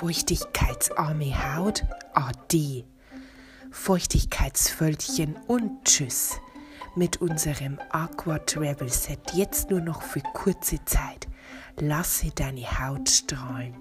feuchtigkeitsarme Haut, ah, ade. Feuchtigkeitsvölkchen und tschüss. Mit unserem Aqua Travel Set jetzt nur noch für kurze Zeit. Lasse deine Haut strahlen.